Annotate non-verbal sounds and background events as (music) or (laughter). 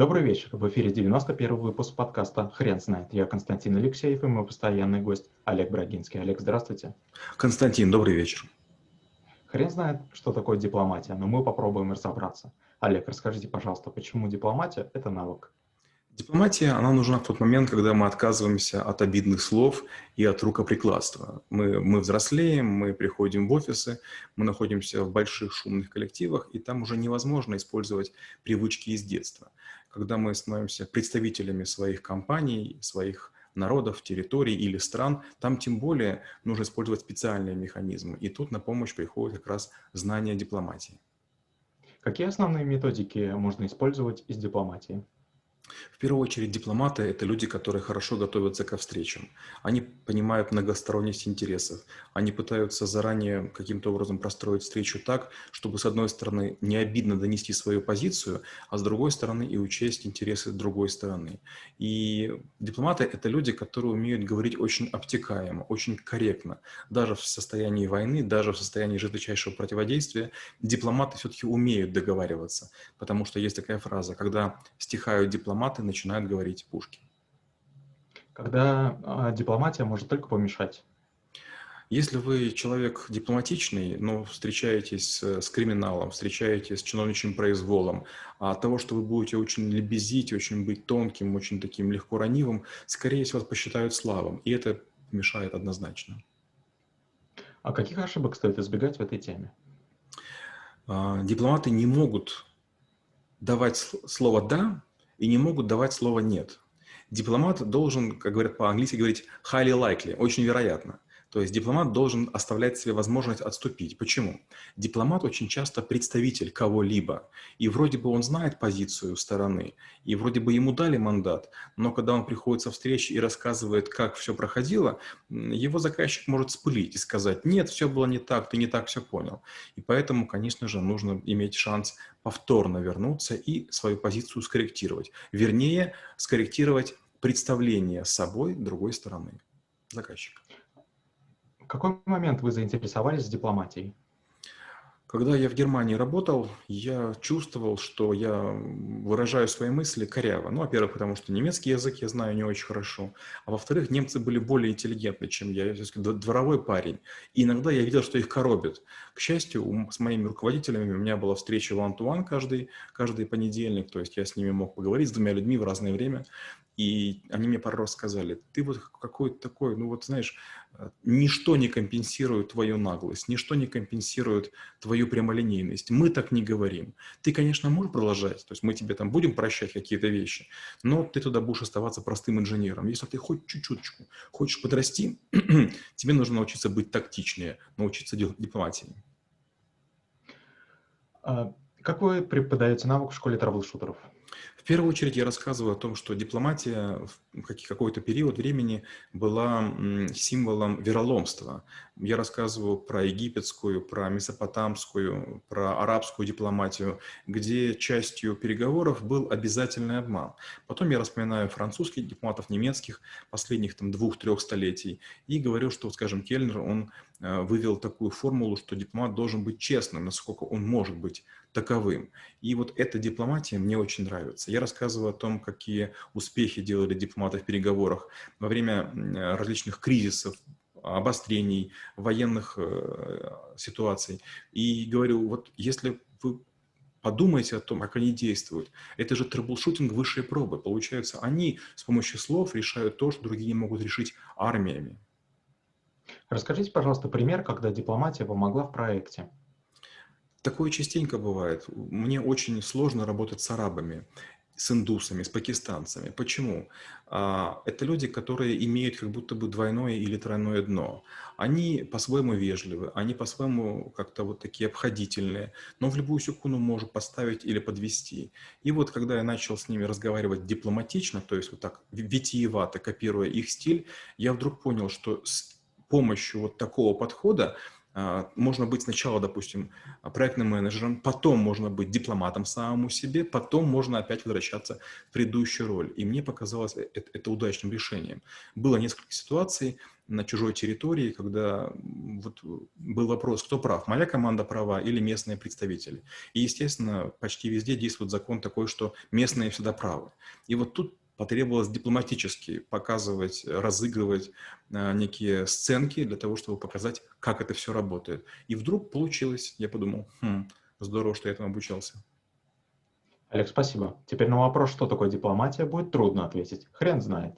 Добрый вечер. В эфире 91 выпуск подкаста «Хрен знает». Я Константин Алексеев и мой постоянный гость Олег Брагинский. Олег, здравствуйте. Константин, добрый вечер. Хрен знает, что такое дипломатия, но мы попробуем разобраться. Олег, расскажите, пожалуйста, почему дипломатия – это навык? Дипломатия, она нужна в тот момент, когда мы отказываемся от обидных слов и от рукоприкладства. Мы, мы взрослеем, мы приходим в офисы, мы находимся в больших шумных коллективах, и там уже невозможно использовать привычки из детства. Когда мы становимся представителями своих компаний, своих народов, территорий или стран, там тем более нужно использовать специальные механизмы. И тут на помощь приходит как раз знание дипломатии. Какие основные методики можно использовать из дипломатии? В первую очередь дипломаты – это люди, которые хорошо готовятся ко встречам. Они понимают многосторонность интересов. Они пытаются заранее каким-то образом простроить встречу так, чтобы с одной стороны не обидно донести свою позицию, а с другой стороны и учесть интересы другой стороны. И дипломаты – это люди, которые умеют говорить очень обтекаемо, очень корректно. Даже в состоянии войны, даже в состоянии жесточайшего противодействия дипломаты все-таки умеют договариваться. Потому что есть такая фраза, когда стихают дипломаты, дипломаты начинают говорить пушки. Когда а, дипломатия может только помешать. Если вы человек дипломатичный, но встречаетесь с, с криминалом, встречаетесь с чиновничьим произволом, а от того, что вы будете очень лебезить, очень быть тонким, очень таким легко ранивым, скорее всего, вас посчитают слабым, и это мешает однозначно. А каких ошибок стоит избегать в этой теме? А, дипломаты не могут давать слово «да», и не могут давать слово «нет». Дипломат должен, как говорят по-английски, говорить highly likely, очень вероятно. То есть дипломат должен оставлять себе возможность отступить. Почему? Дипломат очень часто представитель кого-либо. И вроде бы он знает позицию стороны, и вроде бы ему дали мандат, но когда он приходит со встречи и рассказывает, как все проходило, его заказчик может спылить и сказать, нет, все было не так, ты не так все понял. И поэтому, конечно же, нужно иметь шанс повторно вернуться и свою позицию скорректировать. Вернее, скорректировать представление собой другой стороны заказчика какой момент вы заинтересовались дипломатией? Когда я в Германии работал, я чувствовал, что я выражаю свои мысли коряво. Ну, во-первых, потому что немецкий язык я знаю не очень хорошо, а во-вторых, немцы были более интеллигентны, чем я. Я дворовой парень. И иногда я видел, что их коробит. К счастью, с моими руководителями у меня была встреча Антуан каждый, каждый понедельник, то есть я с ними мог поговорить с двумя людьми в разное время. И они мне пару раз сказали, ты вот какой-то такой, ну вот знаешь, э, ничто не компенсирует твою наглость, ничто не компенсирует твою прямолинейность. Мы так не говорим. Ты, конечно, можешь продолжать, то есть мы тебе там будем прощать какие-то вещи, но ты туда будешь оставаться простым инженером. Если ты хоть чуть-чуть хочешь подрасти, (clears throat) тебе нужно научиться быть тактичнее, научиться дипломатии. А как вы навык в школе трэблшутеров? В первую очередь я рассказываю о том, что дипломатия в какой-то период времени была символом вероломства. Я рассказываю про египетскую, про месопотамскую, про арабскую дипломатию, где частью переговоров был обязательный обман. Потом я вспоминаю французских дипломатов, немецких, последних там двух-трех столетий, и говорю, что, скажем, Кельнер, он э, вывел такую формулу, что дипломат должен быть честным, насколько он может быть таковым. И вот эта дипломатия мне очень нравится. Я рассказываю о том, какие успехи делали дипломаты в переговорах во время различных кризисов, обострений, военных э, ситуаций. И говорю, вот если вы подумайте о том, как они действуют. Это же troubleshooting высшей пробы. Получается, они с помощью слов решают то, что другие не могут решить армиями. Расскажите, пожалуйста, пример, когда дипломатия помогла в проекте. Такое частенько бывает. Мне очень сложно работать с арабами, с индусами, с пакистанцами. Почему? А, это люди, которые имеют как будто бы двойное или тройное дно. Они по-своему вежливы, они по-своему как-то вот такие обходительные, но в любую секунду может поставить или подвести. И вот когда я начал с ними разговаривать дипломатично, то есть вот так витиевато копируя их стиль, я вдруг понял, что с помощью вот такого подхода можно быть сначала, допустим, проектным менеджером, потом можно быть дипломатом самому себе, потом можно опять возвращаться в предыдущую роль. И мне показалось это, это удачным решением. Было несколько ситуаций, на чужой территории, когда вот был вопрос, кто прав, моя команда права или местные представители. И, естественно, почти везде действует закон такой, что местные всегда правы. И вот тут потребовалось дипломатически показывать, разыгрывать а, некие сценки для того, чтобы показать, как это все работает. И вдруг получилось. Я подумал, хм, здорово, что я этому обучался. Олег, спасибо. Теперь на вопрос, что такое дипломатия, будет трудно ответить. Хрен знает.